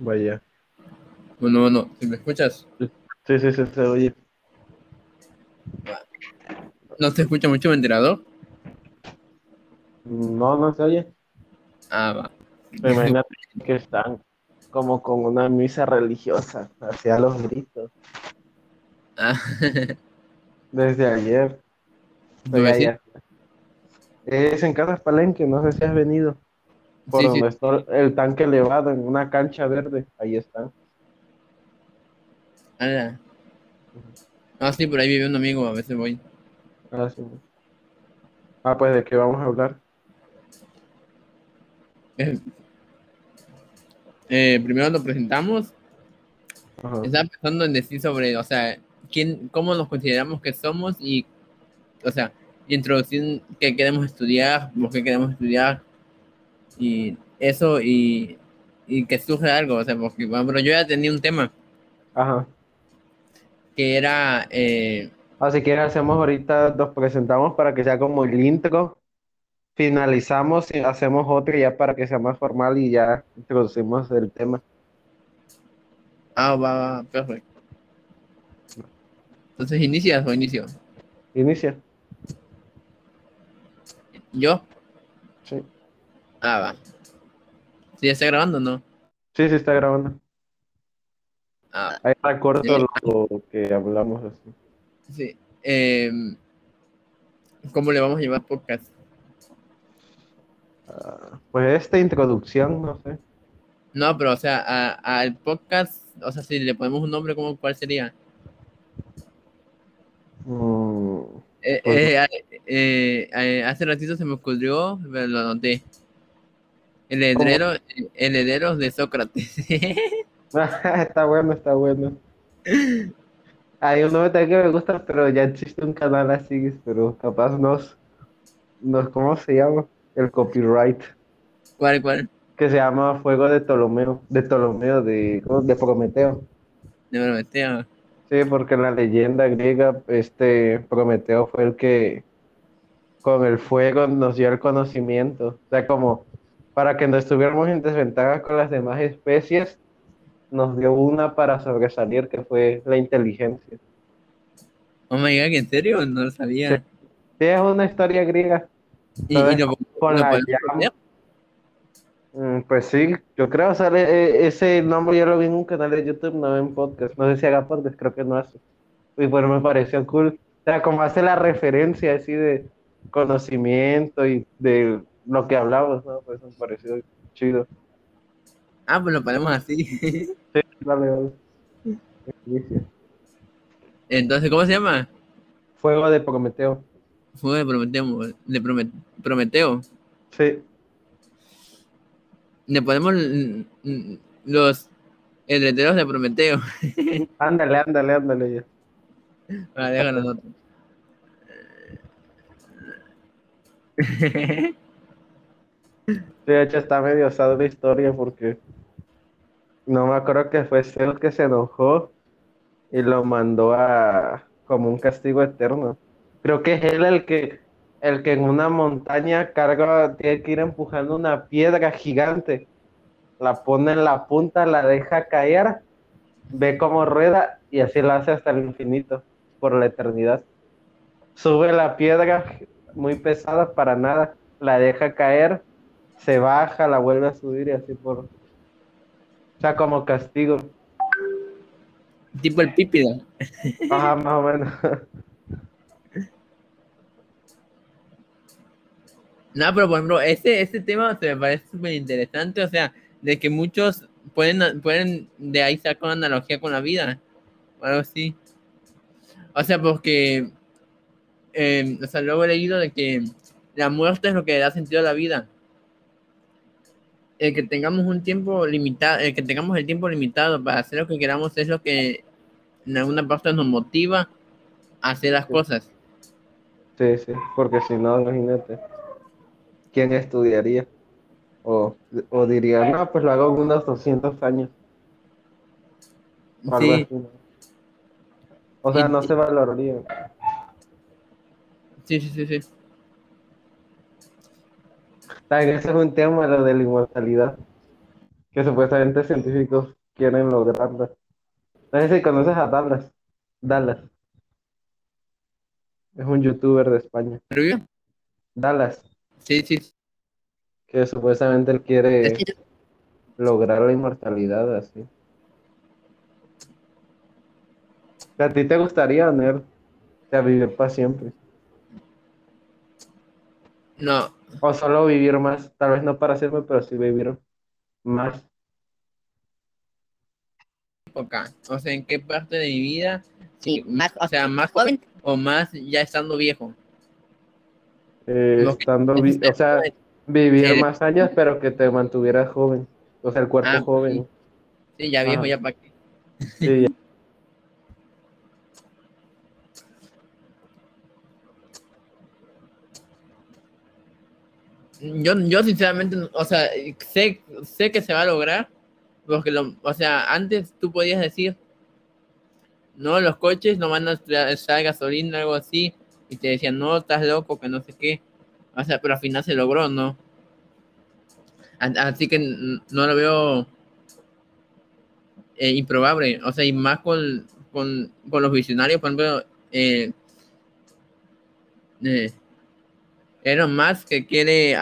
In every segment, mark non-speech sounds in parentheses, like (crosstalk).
Vaya. Bueno, bueno, ¿me escuchas? Sí, sí, sí, se oye. ¿No se escucha mucho ventilador? No, no se oye. Ah, va. Imagínate (laughs) que están como con una misa religiosa, hacia los gritos, Ah, (laughs) desde ayer. ¿tu Pero ya- vecino? ya. Es en Casas Palenque, no sé si has venido. Por Sí, donde sí. está el tanque elevado, en una cancha verde, ahí están. Ala. Ah, sí, por ahí vive un amigo, a veces voy. Ah, sí. Ah, pues, ¿de qué vamos a hablar? Eh, eh, primero lo presentamos. Ajá. Estaba pensando en decir sobre, o sea, quién, cómo nos consideramos que somos y, o sea, introducir qué queremos estudiar, por qué queremos estudiar y eso y, y que surja algo, o sea, porque, bueno, pero yo ya tenía un tema Ajá. que era, eh, Ah, si quieres hacemos ahorita, nos presentamos para que sea como el intro, finalizamos y hacemos otro ya para que sea más formal y ya introducimos el tema. ah, va, va, perfecto. Entonces, ¿inicias o inicio? Inicia. ¿Yo? Ah, va. ¿Sí ya está grabando o no? Sí, sí está grabando. Ah, Ahí está corto lo que hablamos así. sí. Em, ¿cómo le vamos a llevar podcast? Ah, pues esta introducción, no sé. No, pero o sea, al podcast, o sea, si le ponemos un nombre, ¿cómo, ¿cuál sería? Mm, Eh, Pues- eh, eh, hace ratito se me ocurrió, pero lo anoté. El heredero, de Sócrates. (laughs) está bueno, está bueno. Hay un nombre que me gusta, pero ya existe un canal así, pero capaz nos, nos, ¿cómo se llama? El copyright. ¿Cuál, cuál? que se llama Fuego de Ptolomeo, de Ptolomeo, de, de Prometeo. De Prometeo. Sí, porque en la leyenda griega, este Prometeo fue el que con el fuego nos dio el conocimiento. O sea, como para que no estuviéramos en desventaja con las demás especies, nos dio una para sobresalir, que fue la inteligencia. Oh my god, ¿en serio? No lo sabía. Sí, es una historia griega. ¿Y, y lo, Con lo la llama. Mm, Pues sí, yo creo, sale eh, ese nombre yo lo vi en un canal de YouTube, no en podcast. No sé si haga podcast, creo que no hace. Y bueno, me pareció cool. O sea, como hace la referencia así de conocimiento y de lo que hablamos, ¿no? Pues me pareció chido. Ah, pues lo ponemos así. Sí. Entonces, ¿cómo se llama? Fuego de Prometeo. Fuego de Prometeo. De Promet- Prometeo. Sí, Le ponemos los herederos de Prometeo. (laughs) ándale, ándale, ándale ya. Ah, déjalo nota. (laughs) De hecho está medio osada la historia porque no me acuerdo que fue Zeus que se enojó y lo mandó a como un castigo eterno. Creo que es él el que el que en una montaña carga, tiene que ir empujando una piedra gigante, la pone en la punta, la deja caer, ve cómo rueda y así la hace hasta el infinito, por la eternidad. Sube la piedra muy pesada para nada, la deja caer se baja, la vuelve a subir y así por. O sea, como castigo. tipo el pípida. Ajá, más o menos. No, pero por ejemplo, este, este tema se me parece súper interesante, o sea, de que muchos pueden, pueden de ahí sacar una analogía con la vida, o algo así. O sea, porque, eh, o sea, luego he leído de que la muerte es lo que da sentido a la vida. El que tengamos un tiempo limitado, el que tengamos el tiempo limitado para hacer lo que queramos es lo que en alguna parte nos motiva a hacer las Sí. cosas. Sí, sí, porque si no, imagínate. ¿Quién estudiaría? O, o diría, no, pues lo hago en unos 200 años. Algo Sí. O sea, Y- no se valoraría. sí, sí, sí, sí. También ese es un tema, lo de la inmortalidad. que supuestamente científicos quieren lograrlo. No sé si conoces a Dallas. Dallas. Es un youtuber de España. ¿Rubio? Dallas, Sí, sí. que supuestamente él quiere Es que- lograr la inmortalidad así. ¿A ti te gustaría, Nerd? O sea, vivir para siempre. no, O solo vivir más, tal vez no para siempre, pero sí vivir más. época. O sea, ¿en qué parte de mi vida? Sí, más, o sea, más joven o más ya estando viejo. Eh, estando, vi- o sea, Sí, vivir Sí. más años, pero que te mantuvieras joven. O sea, el cuerpo Ah, joven. ya viejo, Ajá. ya para qué. Sí, ya. Yo, yo sinceramente, o sea, sé, sé que se va a lograr, porque, lo, o sea, antes tú podías decir, no, los coches no van a usar gasolina, algo así, y te decían, no, estás loco, que no sé qué. O sea, pero al final se logró, ¿no? Así que no lo veo eh, improbable, o sea, y más con, con, con los visionarios, por ejemplo, eh, eh, Elon Musk que quiere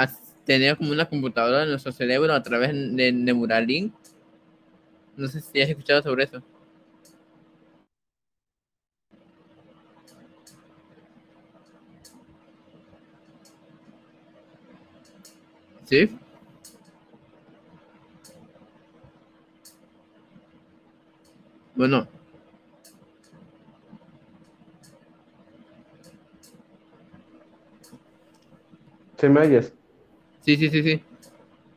tener como una computadora en nuestro cerebro a través de Neuralink. No sé si has escuchado sobre eso. ¿Sí? Bueno, ¿Sí me oyes? sí, sí, sí, sí.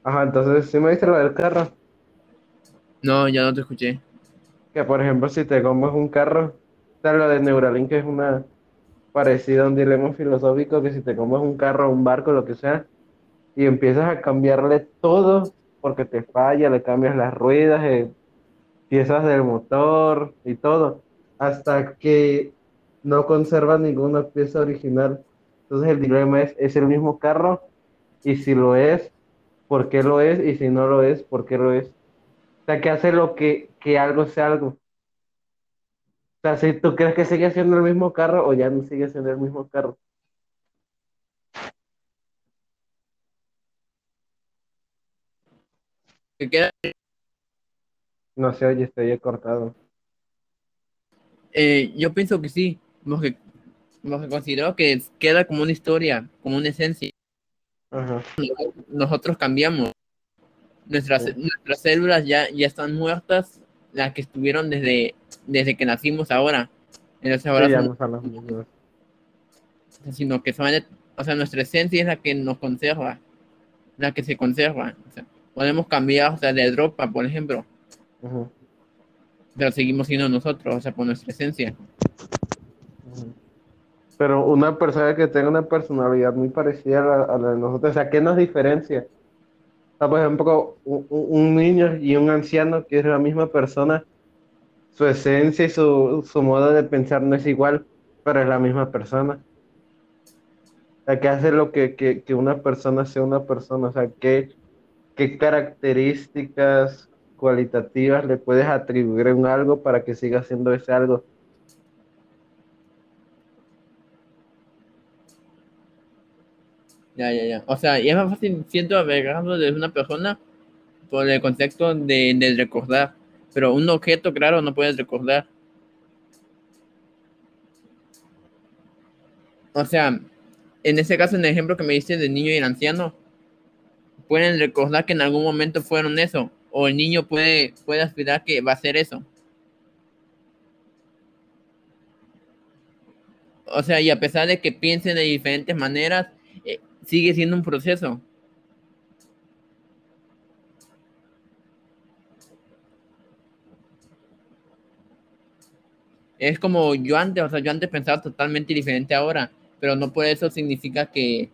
Ajá, entonces sí me dice lo del carro. No, ya no te escuché. Que por ejemplo, si te compras un carro, sea, lo de Neuralink es una parecida a un dilema filosófico, que si te compras un carro, un barco, lo que sea, y empiezas a cambiarle todo porque te falla, le cambias las ruedas, eh, piezas del motor y todo, hasta que no conservas ninguna pieza original. Entonces el dilema es, ¿es el mismo carro? Y si lo es, ¿por qué lo es? Y si no lo es, ¿por qué lo es? O sea, que hace lo que, que algo sea algo. O sea, si tú crees que sigue siendo el mismo carro o ya no sigue siendo el mismo carro. Que queda, No sé, oye, estoy cortado. eh, yo pienso que sí, porque, porque considero que queda como una historia, como una esencia. Ajá. Nosotros cambiamos. Nuestras, Sí. nuestras células ya, ya están muertas, las que estuvieron desde, desde que nacimos ahora. Entonces ahora Sí, ya son- no sino que son, o sea, nuestra esencia es la que nos conserva, la que se conserva. O sea, podemos cambiar, o sea, de ropa, por ejemplo, Ujú, pero seguimos siendo nosotros, o sea, por nuestra esencia. Pero una persona que tenga una personalidad muy parecida a la, a de nosotros, o sea, ¿qué nos diferencia? O sea, por ejemplo, un, niño y un anciano que es la misma persona, su esencia y su, su modo de pensar no es igual, pero es la misma persona. O sea, ¿qué hace lo que, que, que una persona sea una persona? O sea, ¿qué, qué características cualitativas le puedes atribuir un algo para que siga siendo ese algo? Ya, ya, ya. O sea, y es más fácil, siento, averiguarlo de una persona por el concepto de, de recordar, pero un objeto, claro, no puedes recordar. O sea, en ese caso, en el ejemplo que me diste del niño y el anciano, pueden recordar que en algún momento fueron eso, o el niño puede, puede aspirar que va a ser eso. O sea, y a pesar de que piensen de diferentes maneras, sigue siendo un proceso. Es como yo antes, o sea, yo antes pensaba totalmente diferente ahora, pero no por eso significa que,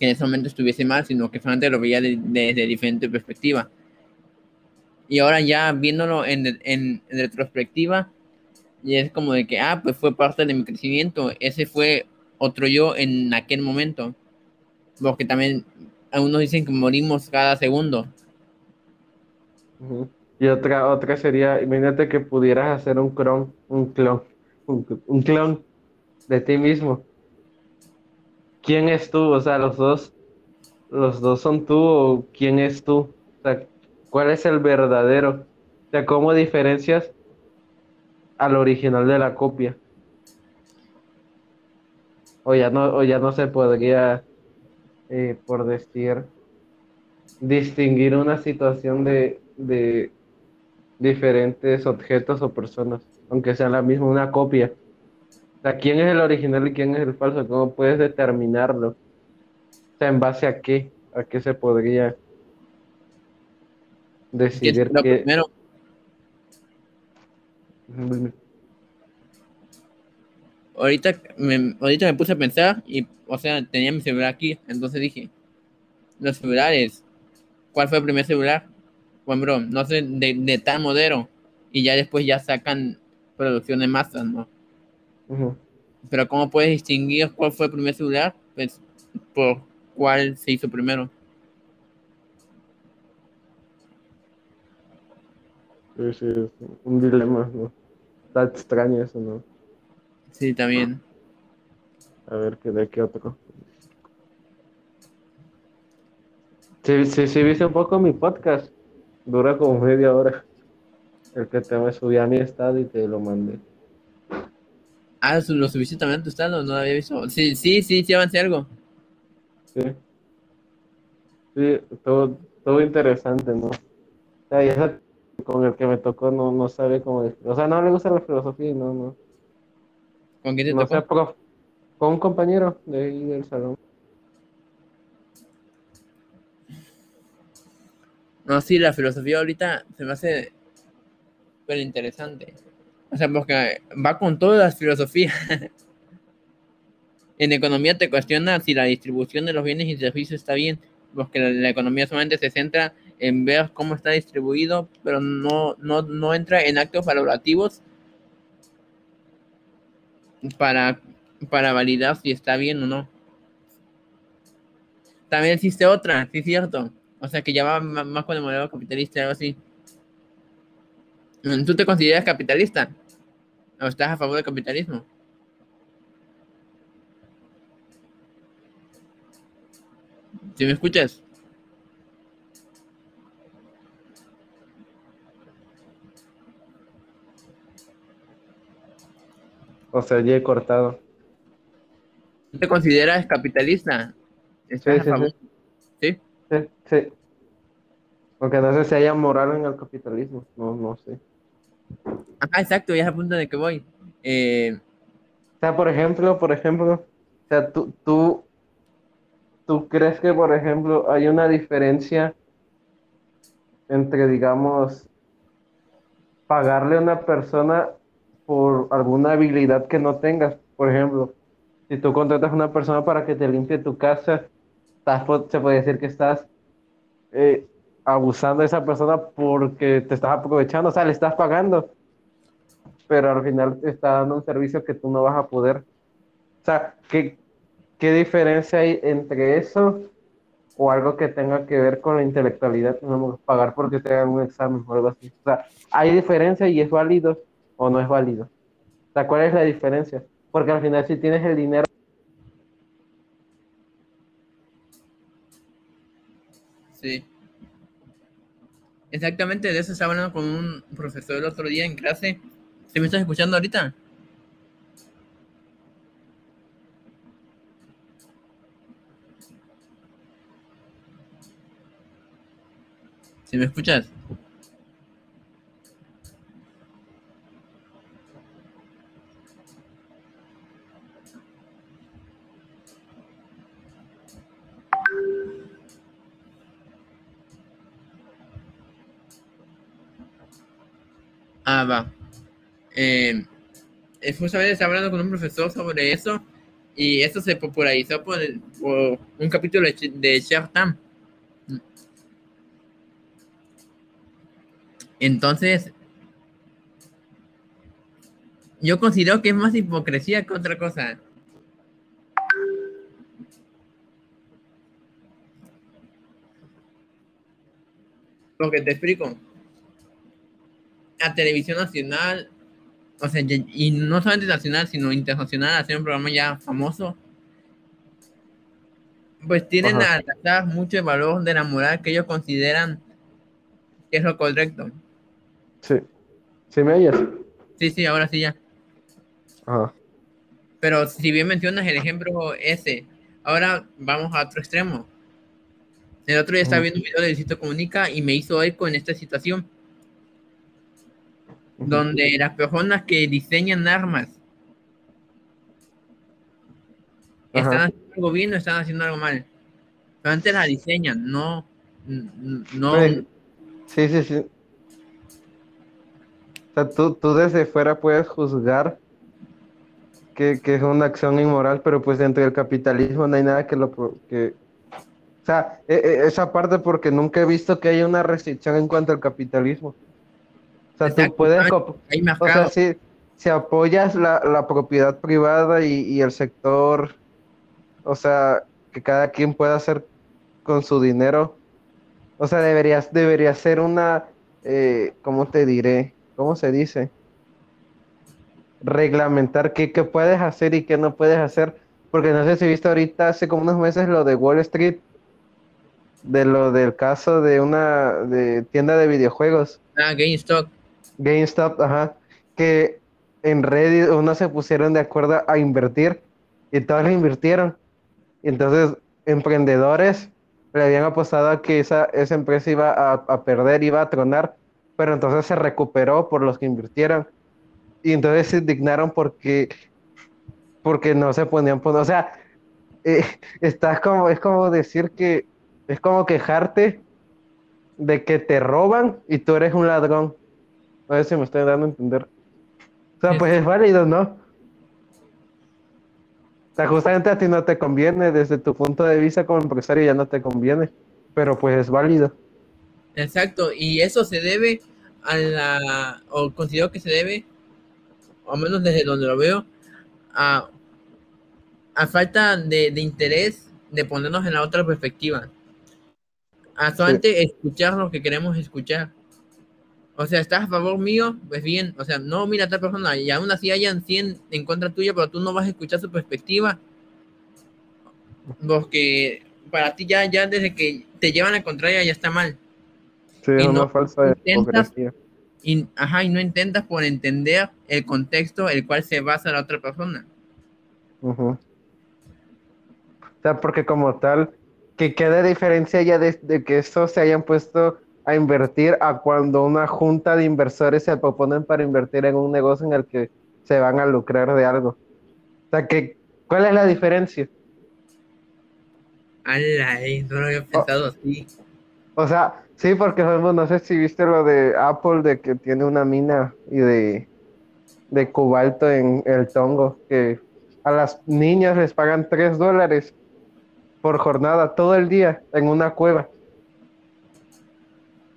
en ese momento estuviese mal, sino que solamente lo veía de- desde diferente perspectiva. Y ahora ya viéndolo en, en, en retrospectiva, y es como de que, ah, pues fue parte de mi crecimiento, ese fue otro yo en aquel momento. Porque también algunos dicen que morimos cada segundo. Y otra, otra sería, imagínate que pudieras hacer un clon, un clon, un, un clon de ti mismo. ¿Quién es tú? O sea, los dos, los dos son tú o quién es tú? O sea, ¿cuál es el verdadero? O sea, ¿cómo diferencias al original de la copia? O ya no, o ya no se podría, eh, por decir, distinguir una situación de, de diferentes objetos o personas, aunque sean la misma, una copia. O sea, ¿quién es el original y quién es el falso? ¿Cómo puedes determinarlo? O sea, ¿en base a qué? ¿A qué se podría ¿Qué es decidir lo que... primero? Ahorita me, ahorita me puse a pensar y, o sea, tenía mi celular aquí, entonces dije, los celulares, ¿cuál fue el primer celular? Bueno, bro, no sé, de, de tal modelo, y ya después ya sacan producción de masas, ¿no? Pero ¿cómo puedes distinguir cuál fue el primer celular? Pues por cuál se hizo primero. Sí, sí, es un dilema, ¿no? Está extraño eso, ¿no? Sí, también. A ver, ¿qué de qué otro? Sí, sí, sí, viste un poco mi podcast. Dura como media hora. El que te me subí a mi estado y te lo mandé. Ah, ¿lo subiste también a tu estado? No lo había visto. Sí, sí, sí, sí avancé algo. Sí. Sí, todo, todo interesante, ¿no? O sea, con el que me tocó no, no sabe cómo. O sea, no le gusta la filosofía y no, no. ¿Con quién te No tocó? sé, prof- con un compañero de ahí del salón. No, sí, la filosofía ahorita se me hace súper interesante. O sea, porque va con todas las filosofías. (laughs) en economía te cuestiona si la distribución de los bienes y servicios está bien, porque la, la economía solamente se centra en ver cómo está distribuido, pero no, no, no entra en actos valorativos para, para validar si está bien o no. También existe otra, sí es cierto. O sea, que ya va más con el modelo capitalista, algo así. ¿Tú te consideras capitalista? ¿O estás a favor del capitalismo? ¿Sí me escuchas? O sea, ya he cortado. ¿Tú te consideras capitalista? ¿Estás Sí, sí, sí. ¿Sí? Sí, sí. Aunque no sé si haya moral en el capitalismo. No, no sé. Ajá, exacto, ya es a punto de que voy. Eh, O sea, por ejemplo, por ejemplo, o sea, tú, tú, tú crees que, por ejemplo, hay una diferencia entre, digamos, pagarle a una persona por alguna habilidad que no tengas. Por ejemplo, si tú contratas a una persona para que te limpie tu casa, estás, se puede decir que estás eh, abusando de esa persona porque te estás aprovechando, o sea, le estás pagando, pero al final te está dando un servicio que tú no vas a poder. O sea, ¿qué, qué diferencia hay entre eso o algo que tenga que ver con la intelectualidad? Digamos, pagar porque te hagan un examen o algo así. O sea, ¿hay diferencia y es válido o no es válido? O ¿cuál es la diferencia? Porque al final si tienes el dinero, sí. Exactamente, de eso estaba hablando con un profesor el otro día en clase. ¿Sí me estás escuchando ahorita? ¿Sí me escuchas? Va. Eh, eh, justamente estaba hablando con un profesor sobre eso y eso se popularizó por, un capítulo de, de. Entonces, yo considero que es más hipocresía que otra cosa. Porque te explico. A televisión nacional, o sea, y no solamente nacional, sino internacional, hacer un programa ya famoso, pues tienen a tratar mucho el valor de la moral que ellos consideran que es lo correcto. Sí. ¿Sí me oyes? Sí, sí, ahora sí ya. Pero si bien mencionas el ejemplo ese, ahora vamos a otro extremo. El otro día estaba viendo un video de Luisito Comunica y me hizo eco en esta situación. Donde las personas que diseñan armas están haciendo algo bien o están haciendo algo mal. Pero antes la diseñan, no. no sí, sí, sí. O sea, tú, tú desde fuera puedes juzgar que, es una acción inmoral, pero pues dentro del capitalismo no hay nada que lo... Que, o sea, e, e, esa parte porque nunca he visto que haya una restricción en cuanto al capitalismo. O sea, tú puedes... o sea, si, si apoyas la, la propiedad privada y, y, el sector, o sea, que cada quien pueda hacer con su dinero, o sea, deberías, debería ser una, eh, ¿cómo te diré? ¿Cómo se dice? reglamentar qué, qué, puedes hacer y qué no puedes hacer. Porque no sé si viste ahorita, hace como unos meses, lo de Wall Street, de lo del caso de una de tienda de videojuegos. Ah, GameStop. GameStop, ajá. Que en Reddit uno se pusieron de acuerdo a invertir y todos le invirtieron. Entonces, emprendedores le habían apostado a que esa, esa empresa iba a, a perder, iba a tronar, pero entonces se recuperó por los que invirtieron y entonces se indignaron porque, porque no se ponían, o sea, eh, estás como, es como decir que, es como quejarte de que te roban y tú eres un ladrón. A ver si me estoy dando a entender. O sea, pues es válido, ¿no? O sea, justamente a ti no te conviene, desde tu punto de vista como empresario ya no te conviene, pero pues es válido. Exacto, y eso se debe a la, o considero que se debe o menos desde donde lo veo, a, falta de, interés de ponernos en la otra perspectiva. A solamente escuchar lo que queremos escuchar. O sea, estás a favor mío, pues bien. O sea, no mira a otra persona y aún así hayan 100 en contra tuya, pero tú no vas a escuchar su perspectiva. Porque para ti ya, ya desde que te llevan a contraria ya está mal. Sí, es una falsa y, ajá, y no intentas por entender el contexto el cual se basa la otra persona. O sea, porque como tal, que quede diferencia ya de, que estos se hayan puesto a invertir a cuando una junta de inversores se proponen para invertir en un negocio en el que se van a lucrar de algo. O sea, que, ¿cuál es la diferencia? Ala, no lo había pensado así. O sea, Sí, porque no sé si viste lo de Apple, de que tiene una mina y de, de cobalto en el Tongo, que a las niñas les pagan 3 dólares por jornada, todo el día, en una cueva,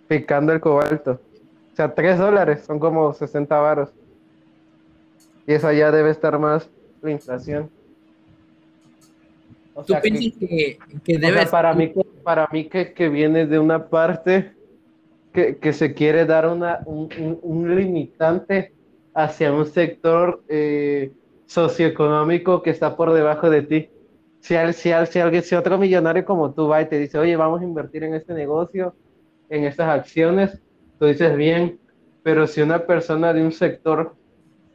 picando el cobalto. O sea, 3 dólares, son como 60 varos. Y eso ya debe estar más la inflación. ¿Tú piensas que, que, debe para mí, para mí que, que viene de una parte que, que se quiere dar una, un, un, limitante hacia un sector eh, socioeconómico que está por debajo de ti. Si, si, si, alguien, si otro millonario como tú va y te dice, oye, vamos a invertir en este negocio, en estas acciones, tú dices bien, pero si una persona de un sector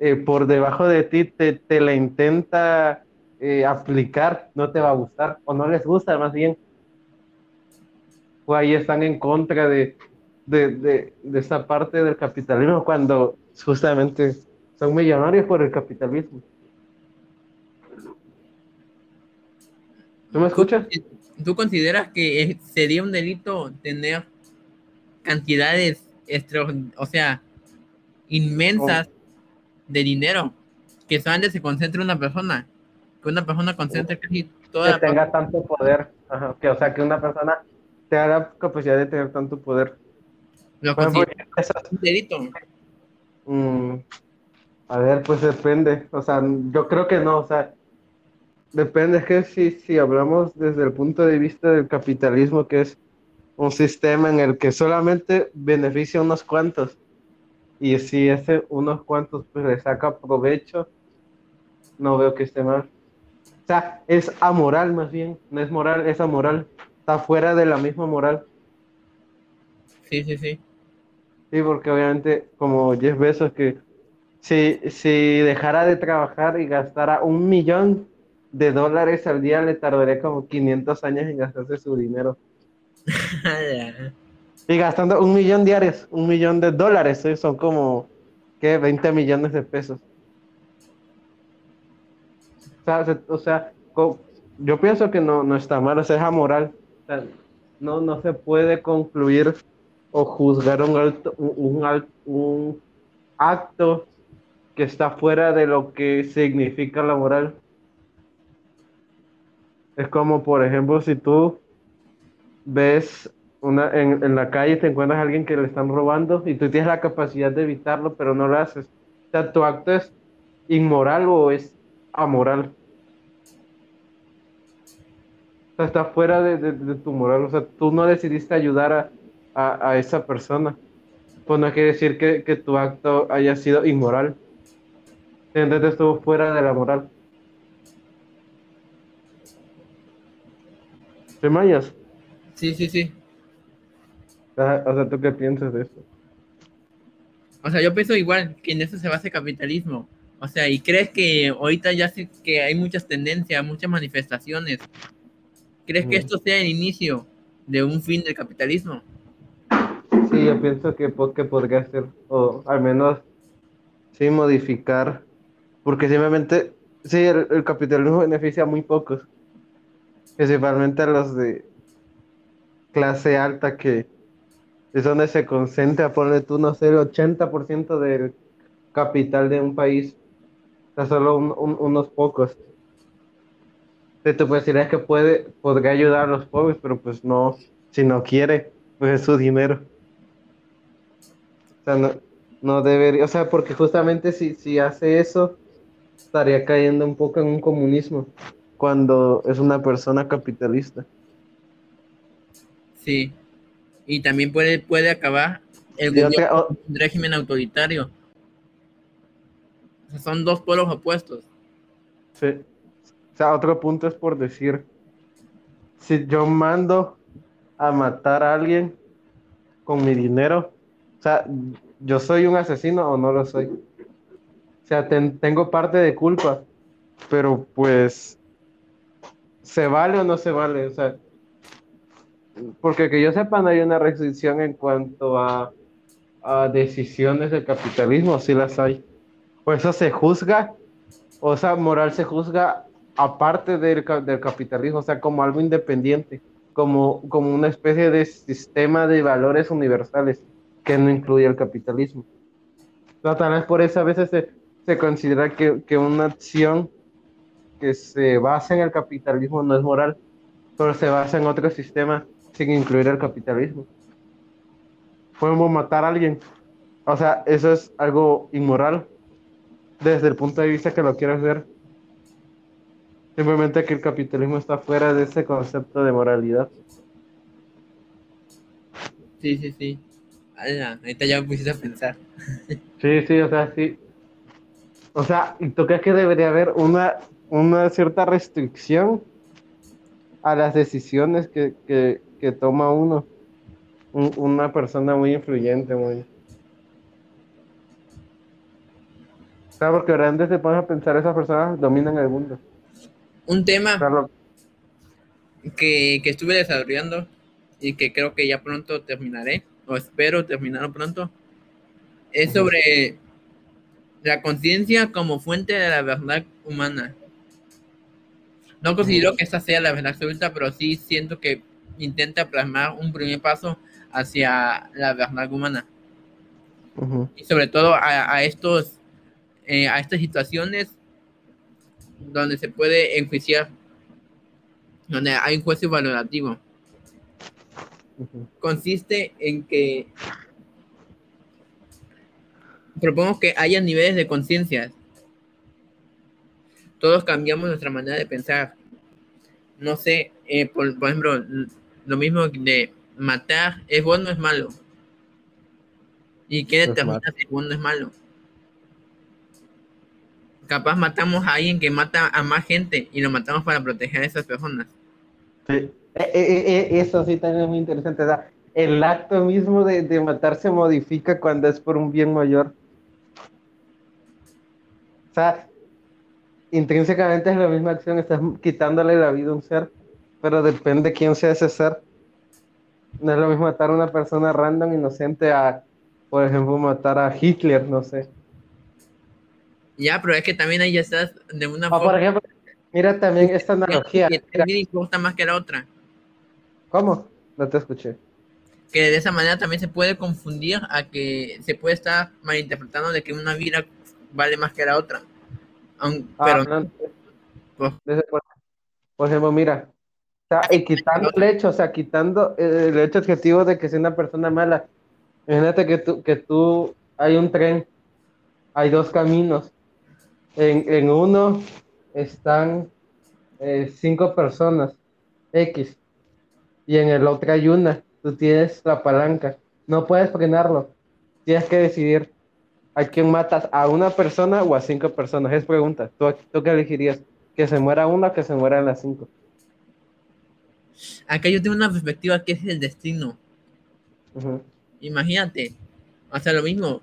eh, por debajo de ti te, te la intenta eh, aplicar, no te va a gustar, o no les gusta más bien. O ahí están en contra de, de, de, esa parte del capitalismo cuando justamente son millonarios por el capitalismo. ¿Tú me escuchas? ¿Tú consideras que sería un delito tener cantidades, o sea, inmensas de dinero que solamente se concentre una persona? que una persona concentre casi toda que tenga tanto poder, que o sea que una persona tenga la capacidad de tener tanto poder. Lo un delito. Mm, a ver, pues depende, o sea, yo creo que no, o sea, depende, es que si, si hablamos desde el punto de vista del capitalismo, que es un sistema en el que solamente beneficia a unos cuantos, y si ese unos cuantos pues le saca provecho, no veo que esté mal. O sea, es amoral más bien, no es moral, es amoral. Está fuera de la misma moral. Sí, sí, sí. Sí, porque obviamente como Jeff Bezos que si, si dejara de trabajar y gastara un millón de dólares al día, le tardaría como 500 años en gastarse su dinero. (laughs) Y gastando un millón diarios, un millón de dólares, ¿eh? son como, ¿qué? 20 millones de pesos. O sea, yo pienso que no, no está mal, o sea, es amoral. O no, no se puede concluir o juzgar un, alto, un, un un acto que está fuera de lo que significa la moral. Es como, por ejemplo, si tú ves una, en, en la calle, te encuentras a alguien que le están robando y tú tienes la capacidad de evitarlo, pero no lo haces. O sea, tu acto es inmoral o es amoral. O sea, está fuera de, de- tu moral. O sea, tú no decidiste ayudar a, a- a esa persona. Pues no quiere decir que, que tu acto haya sido inmoral. Entonces estuvo fuera de la moral. ¿Te mayas? Sí, sí, sí. Ah, O sea, ¿tú qué piensas de eso? O sea, yo pienso igual que en eso se basa el capitalismo. O sea, y crees que ahorita ya sé que hay muchas tendencias, muchas manifestaciones. ¿Crees que Mm. esto sea el inicio de un fin del capitalismo? Sí, yo pienso que, que podría ser, o al menos, sí, modificar, porque simplemente, sí, el, el capitalismo (laughs) beneficia a muy pocos, principalmente a los de clase alta, que es donde se concentra, ponle tú, no sé, el 80% del capital de un país, o sea, solo un- un- unos pocos. Sí, tú puedes decir, es que puede, podría ayudar a los pobres, pero pues no, si no quiere, pues es su dinero. O sea, no, no debería, o sea, porque justamente si, si hace eso, estaría cayendo un poco en un comunismo, cuando es una persona capitalista. Sí. Y también puede, puede acabar el otra- o- con un régimen autoritario. O sea, son dos polos opuestos. sí. O sea, otro punto es por decir, si yo mando a matar a alguien con mi dinero, o sea, yo soy un asesino o no lo soy. O sea, ten- tengo parte de culpa, pero pues, ¿se vale o no se vale? O sea, porque que yo sepa, no hay una restricción en cuanto a, a decisiones del capitalismo, sí las hay. Por eso se juzga, o sea, moral se juzga aparte del, del capitalismo, o sea, como algo independiente, como, como una especie de sistema de valores universales que no incluye el capitalismo. O sea, tal vez por eso a veces se, se considera que, que una acción que se basa en el capitalismo no es moral, pero se basa en otro sistema sin incluir el capitalismo. Podemos matar a alguien. O sea, eso es algo inmoral desde el punto de vista que lo quieras ver. Simplemente que el capitalismo está fuera de ese concepto de moralidad. Sí, sí, sí. Ala, ahorita ya me pusiste a pensar. Sí, sí, o sea, sí. O sea, ¿y tú crees que debería haber una, una cierta restricción a las decisiones que, que, que toma uno? Un- una persona muy influyente, muy... O sea, porque realmente te pones a pensar, esas personas dominan el mundo. Un tema O sea, lo- que, que estuve desarrollando y que creo que ya pronto terminaré, o espero terminarlo pronto, es sobre la conciencia como fuente de la verdad humana. No considero que esta sea la verdad absoluta, pero sí siento que intenta plasmar un primer paso hacia la verdad humana. Y sobre todo a, a estos, eh, a estas situaciones donde se puede enjuiciar, donde hay un juicio valorativo. ujú. consiste en que propongo que haya niveles de conciencia. Todos cambiamos nuestra manera de pensar. No sé, eh, por, por ejemplo, lo mismo de matar es bueno o es malo. ¿Y quién Es determina si uno es malo? Capaz matamos a alguien que mata a más gente y lo matamos para proteger a esas personas. Sí. Eh, eh, eh, eso sí también es muy interesante. O sea, el acto mismo de, de matar se modifica cuando es por un bien mayor. O sea, intrínsecamente es la misma acción, estás quitándole la vida a un ser, pero depende quién sea ese ser. No es lo mismo matar a una persona random, inocente, a, por ejemplo, matar a Hitler, no sé. Ya, pero es que también ahí ya estás de una O por forma ejemplo, mira también esta analogía. que importa más que la otra. ¿Cómo? No te escuché. Que de esa manera también se puede confundir a que se puede estar malinterpretando de que una vida vale más que la otra. Aun- Ah, pero no, pues- por, por ejemplo, mira, y quitando el hecho, o sea, quitando eh, el hecho objetivo de que sea una persona mala. Imagínate que tú, que tú, hay un tren, hay dos caminos. En, en uno están eh, cinco personas, X, y en el otro hay una. Tú tienes la palanca, no puedes frenarlo. Tienes que decidir a quién matas, a una persona o a cinco personas. Es pregunta. ¿Tú, tú qué elegirías? ¿Que se muera una o que se mueran las cinco? Acá yo tengo una perspectiva que es el destino. Ujú, Imagínate, o sea, lo mismo.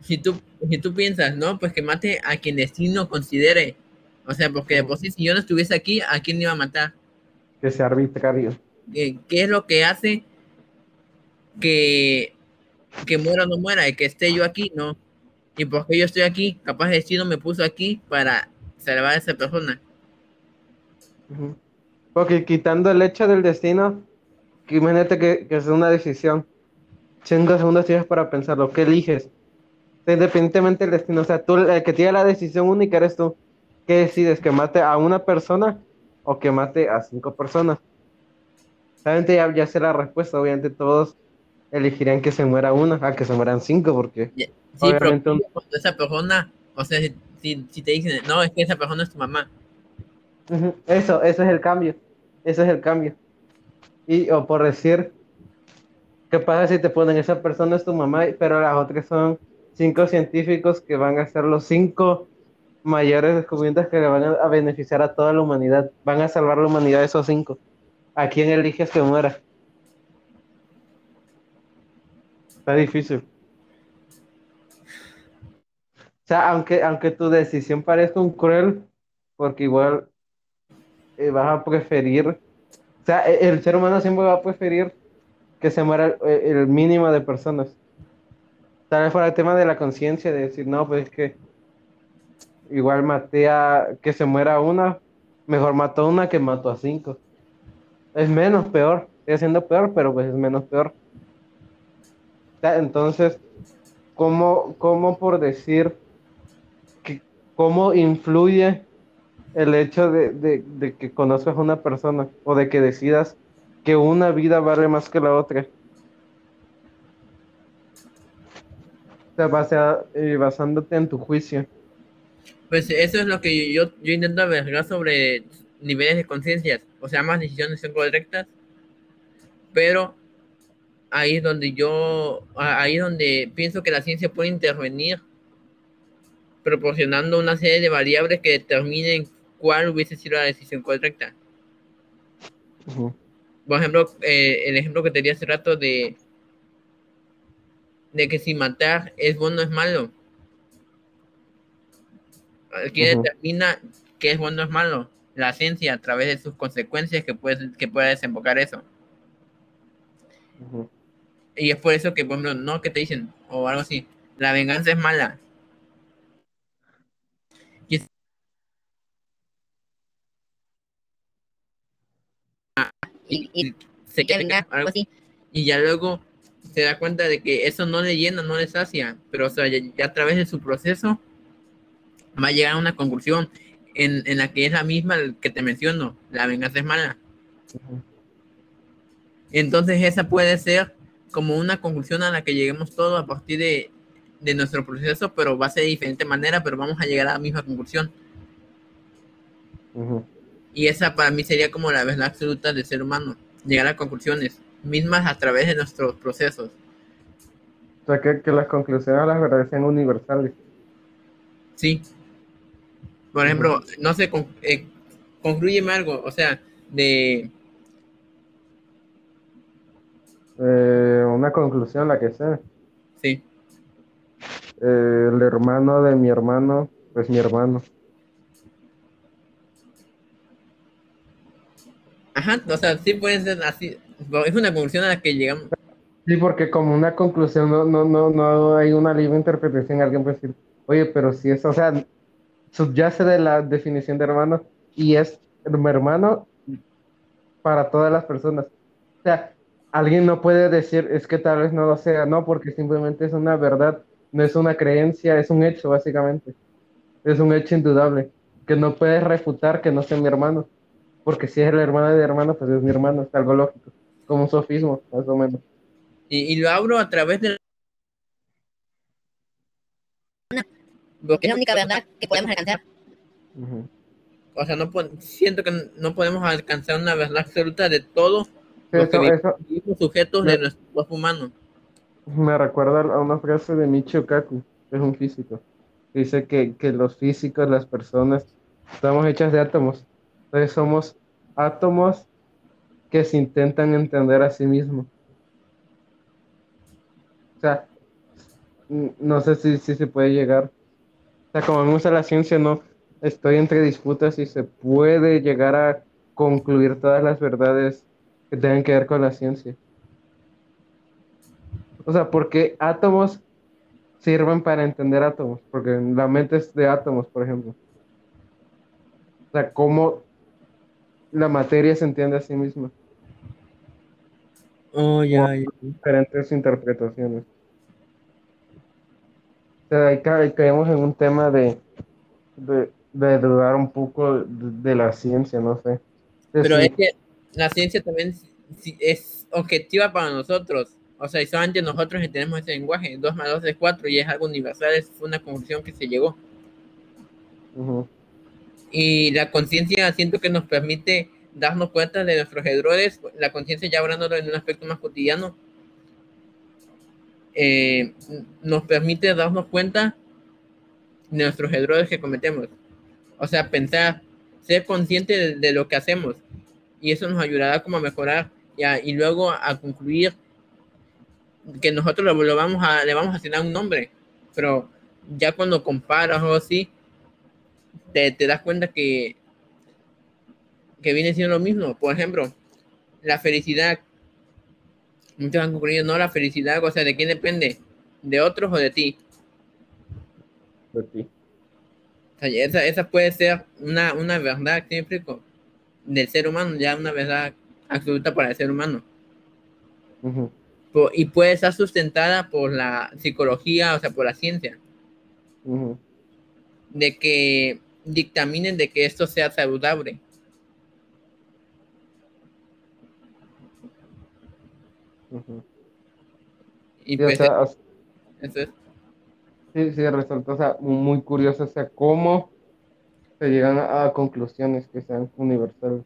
Si tú, si tú piensas, no, pues que mate a quien destino considere. O sea, porque de por sí, si yo no estuviese aquí, ¿a quién iba a matar? Que sea arbitrario. ¿Qué, qué es lo que hace que, que muera o no muera? Y que esté yo aquí, no. Y porque yo estoy aquí, capaz el destino me puso aquí para salvar a esa persona. Ujú. Porque quitando el hecho del destino, que imagínate que, que es una decisión. Cinco segundos tienes para pensarlo. ¿Qué eliges? Independientemente del destino. O sea, tú, el que tiene la decisión única eres tú. ¿Qué decides? ¿Que mate a una persona o que mate a cinco personas? Obviamente ya, ya sé la respuesta. Obviamente todos elegirían que se muera una, a que se mueran cinco, porque Sí, Obviamente pero un- esa persona, o sea, si, si, si te dicen, no, es que esa persona es tu mamá. Eso, eso es el cambio. Eso es el cambio. Y, o por decir, ¿qué pasa si te ponen esa persona es tu mamá, pero las otras son cinco científicos que van a ser los cinco mayores descubrimientos que le van a, a beneficiar a toda la humanidad? Van a salvar la humanidad esos cinco. ¿A quién eliges que muera? Está difícil. O sea, aunque, aunque tu decisión parezca un cruel, porque igual eh, a preferir, o sea, e- el ser humano siempre va a preferir que se muera el, el mínimo de personas. Tal vez fuera el tema de la conciencia, de decir, no, pues es que igual maté a que se muera una, mejor mató una que mató a cinco. Es menos peor, sigue siendo peor, pero pues es menos peor. Entonces, ¿cómo, cómo por decir que cómo influye el hecho de, de- de que conozcas una persona o de que decidas que una vida vale más que la otra. O sea, basea- eh, basándote en tu juicio. Pues eso es lo que yo, yo intento averiguar sobre niveles de conciencias. O sea, más decisiones son correctas, pero ahí donde yo, ahí es donde pienso que la ciencia puede intervenir, proporcionando una serie de variables que determinen cuál hubiese sido la decisión correcta. Por ejemplo, eh, el ejemplo que te di hace rato de, de que si matar es bueno o es malo. ¿Quién determina qué es bueno o es malo? La ciencia a través de sus consecuencias que puede, que pueda desembocar eso. Y es por eso que, por ejemplo, no que te dicen, o algo así, la venganza es mala. Y es- y- y se vengar, algo así. Y ya luego se da cuenta de que eso no le llena, no le sacia, pero o sea, ya, ya a través de su proceso va a llegar a una conclusión en, en la que es la misma que te menciono, la venganza es mala. Entonces esa puede ser como una conclusión a la que lleguemos todos a partir de, de nuestro proceso, pero va a ser de diferente manera, pero vamos a llegar a la misma conclusión. Y esa para mí sería como la verdad absoluta del ser humano, llegar a conclusiones mismas a través de nuestros procesos. O sea, que, que las conclusiones a las verdades sean universales. Sí. Por ejemplo, no sé, con, eh, concluyeme algo, o sea, de... Eh, una conclusión, la que sea. Sí. Eh, el hermano de mi hermano, pues mi hermano. O sea, sí puede ser así. Es una conclusión a la que llegamos. Sí, porque como una conclusión no, no, no, no hay una libre interpretación. Alguien puede decir, oye, pero si es, o sea, subyace de la definición de hermano y es hermano para todas las personas. O sea, alguien no puede decir, es que tal vez no lo sea, no, porque simplemente es una verdad, no es una creencia, es un hecho, básicamente. Es un hecho indudable, que no puedes refutar que no sea mi hermano, porque si es el hermano de mi hermano, pues es mi hermano, es algo lógico, como un sofismo, más o menos. Y, y lo abro a través de porque es la única verdad que podemos alcanzar. O sea, no siento que no podemos alcanzar una verdad absoluta de todo Sí, lo que eso, vi- eso vivimos sujetos de Me- nuestro cuerpo humano. me recuerda a una frase de Michio Kaku, que es un físico. Dice que, que los físicos, las personas, estamos hechas de átomos. Entonces somos átomos que se intentan entender a sí mismos. O sea, no sé si, si se puede llegar. O sea, como me gusta la ciencia, no estoy entre disputas si se puede llegar a concluir todas las verdades que tengan que ver con la ciencia. O sea, porque átomos sirven para entender átomos, porque la mente es de átomos, por ejemplo. O sea, cómo la materia se entiende a sí misma. Oh, ya, ya. diferentes interpretaciones. O sea, ahí, ca- caemos en un tema de, de, de dudar un poco de, de la ciencia, no sé. Pero Sí, es que la ciencia también sí es objetiva para nosotros. O sea, y solamente nosotros entendemos ese lenguaje. 2 más 2 es 4 y es algo universal, es una conclusión que se llegó. ujú, Y la conciencia siento que nos permite darnos cuenta de nuestros errores, la conciencia ya hablándolo en un aspecto más cotidiano, eh, nos permite darnos cuenta de nuestros errores que cometemos. O sea, pensar, ser consciente de, de lo que hacemos. Y eso nos ayudará como a mejorar ya, y luego a concluir que nosotros lo, lo vamos a, le vamos a asignar un nombre. Pero ya cuando comparas o así, te, te das cuenta que, que viene siendo lo mismo. Por ejemplo, la felicidad. Muchos han concluido, no, la felicidad, o sea, ¿de quién depende? ¿De otros o de ti? de ti. O sea, esa, esa puede ser una, una verdad, ¿sí explico? Del ser humano, ya una verdad absoluta para el ser humano. Y puede estar sustentada por la psicología, o sea, por la ciencia, de que dictaminen de que esto sea saludable. Y Sí, o pues sea, o- eso es. Sí, sí, resulta, o sea, muy curioso, o sea, cómo se llegan a, a conclusiones que sean universales.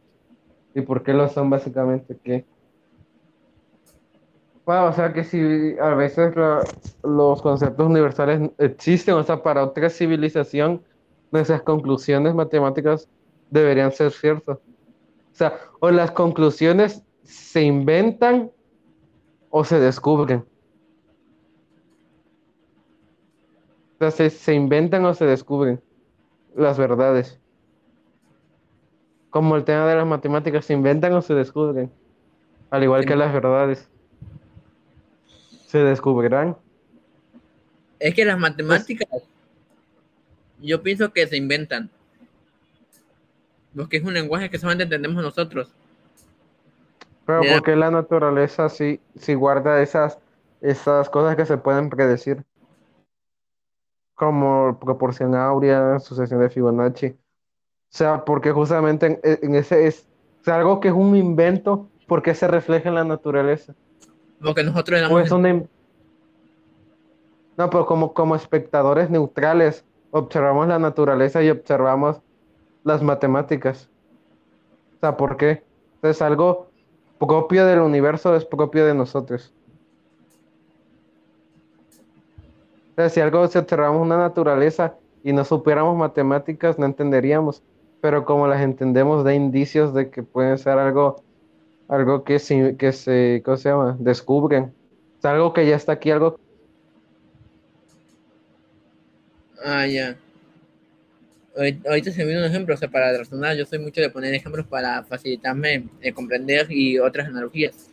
¿Y por qué lo son básicamente? Que, bueno, o sea, que si a veces la- los conceptos universales existen, o sea, para otra civilización, nuestras conclusiones matemáticas deberían ser ciertas. O sea, o las conclusiones se inventan o se descubren. O sea, se, se inventan o se descubren las verdades. Como el tema de las matemáticas, se inventan o se descubren. Al igual que las verdades. Se descubrirán. Es que las matemáticas, yo pienso que se inventan. Porque es un lenguaje que solamente entendemos nosotros. Pero Ya. porque la naturaleza sí, sí guarda esas, esas cosas que se pueden predecir. Como proporción áurea, sucesión de Fibonacci. O sea, porque justamente en, en ese es, algo que es un invento, porque se refleja en la naturaleza. Porque nosotros le O damos es una... im- No, pero como, como espectadores neutrales, observamos la naturaleza y observamos las matemáticas. O sea, ¿por qué? Es algo propio del universo, es propio de nosotros. sea, si algo, si observamos una naturaleza y no supiéramos matemáticas, no entenderíamos. Pero como las entendemos, da indicios de que pueden ser algo, algo que, se, que se, ¿cómo se llama? Descubren. Es algo que ya está aquí, algo Ah, ya. Ahorit- Ahorita se me viene un ejemplo, o sea, para razonar, yo soy mucho de poner ejemplos para facilitarme eh, comprender y otras analogías.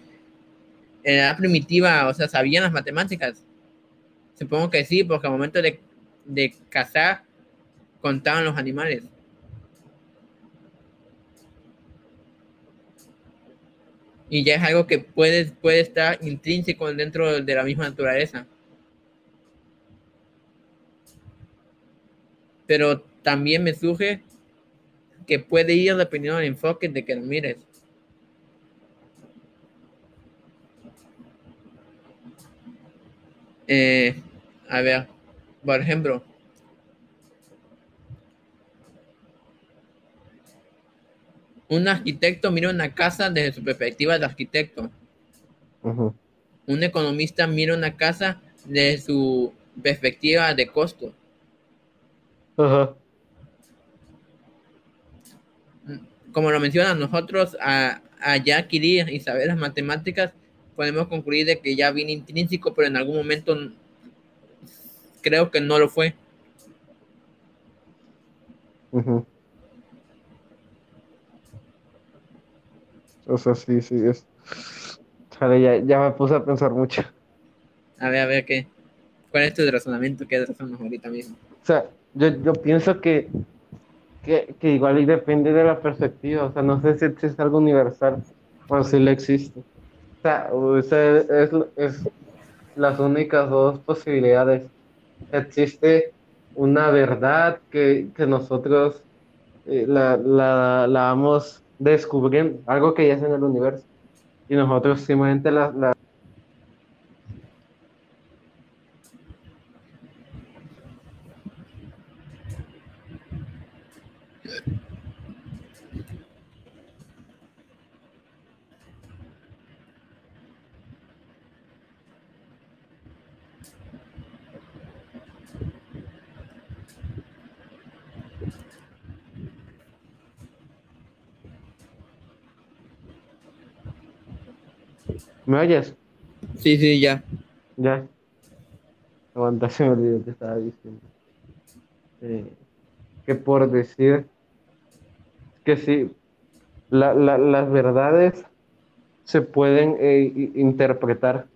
En la edad primitiva, o sea, ¿sabían las matemáticas? Supongo que sí, porque al momento de, de cazar, contaban los animales. Y ya es algo que puede, puede estar intrínseco dentro de la misma naturaleza. Pero también me surge que puede ir dependiendo del enfoque de que lo mires. Eh, a ver, por ejemplo, un arquitecto mira una casa desde su perspectiva de arquitecto. Un economista mira una casa desde su perspectiva de costo. Ajá. Como lo mencionan nosotros, a, a ya adquirir y saber las matemáticas, podemos concluir de que ya viene intrínseco, pero en algún momento creo que no lo fue. Ujú. O sea, sí, sí, es. Ya, ya me puse a pensar mucho. A ver, a ver qué. ¿Cuál es tu razonamiento? ¿Qué razonamos ahorita mismo? O sea, yo, yo pienso que, que, que igual y depende de la perspectiva. O sea, no sé si existe algo universal o si lo existe. O sea, o sea, es, es las únicas dos posibilidades. Existe una verdad que, que nosotros eh, la, la, la vamos descubriendo, algo que ya es en el universo. Y nosotros simplemente la ¿Me oyes? Sí, sí, ya. Ya. Aguanta, (laughs) se me olvidó que estaba diciendo. Eh, que por decir que sí, la- la- las verdades se pueden eh, interpretar.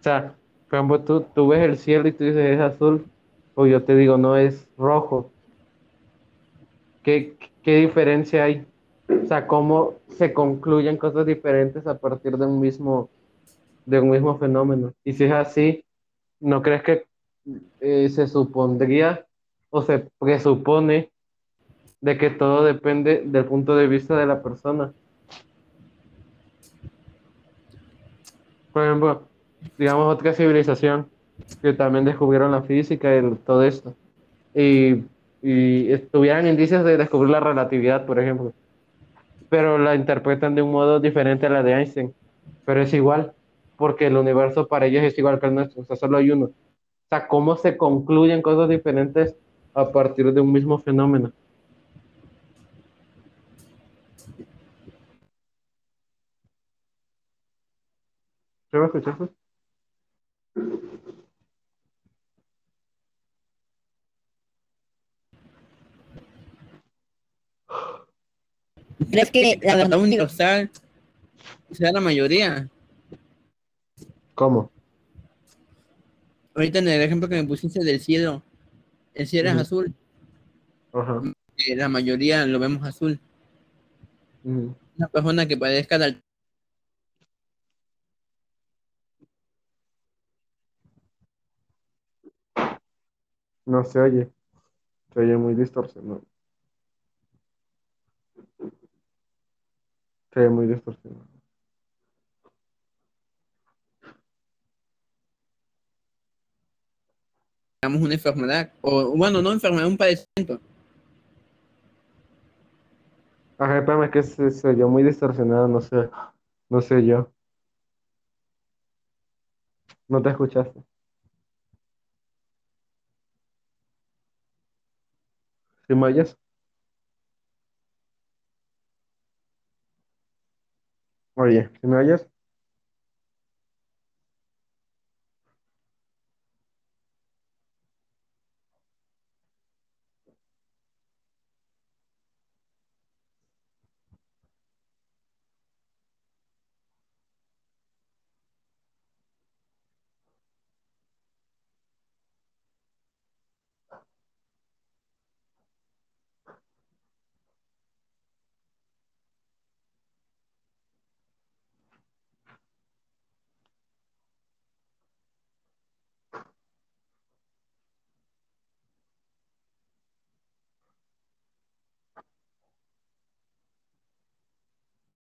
O sea, por ejemplo, tú, tú ves el cielo y tú dices es azul, o yo te digo no es rojo. ¿Qué, qué diferencia hay? O sea, cómo se concluyen cosas diferentes a partir de un mismo, de un mismo fenómeno. Y si es así, ¿no crees que eh, se supondría o se presupone de que todo depende del punto de vista de la persona? Por ejemplo, digamos otra civilización que también descubrieron la física y todo esto. Y, y tuvieran indicios de descubrir la relatividad, por ejemplo. Pero la interpretan de un modo diferente a la de Einstein. Pero es igual, porque el universo para ellos es igual que el nuestro, o sea, solo hay uno. O sea, cómo se concluyen cosas diferentes a partir de un mismo fenómeno. ¿Se me escuchaste? ¿Crees que (laughs) la verdad universal sea la mayoría? ¿Cómo? Ahorita en el ejemplo que me pusiste del cielo, el cielo es azul, Ajá. eh, la mayoría lo vemos azul. Una persona que padezca de No se oye. Se oye muy distorsionado. Se ve muy distorsionado. Digamos una enfermedad, o bueno, no enfermedad, un padecimiento. Ajá, espérame, que se, se muy distorsionado, no sé, no sé yo. No te escuchaste. ¿Sí me oyes? Oye, ¿sí me oyes?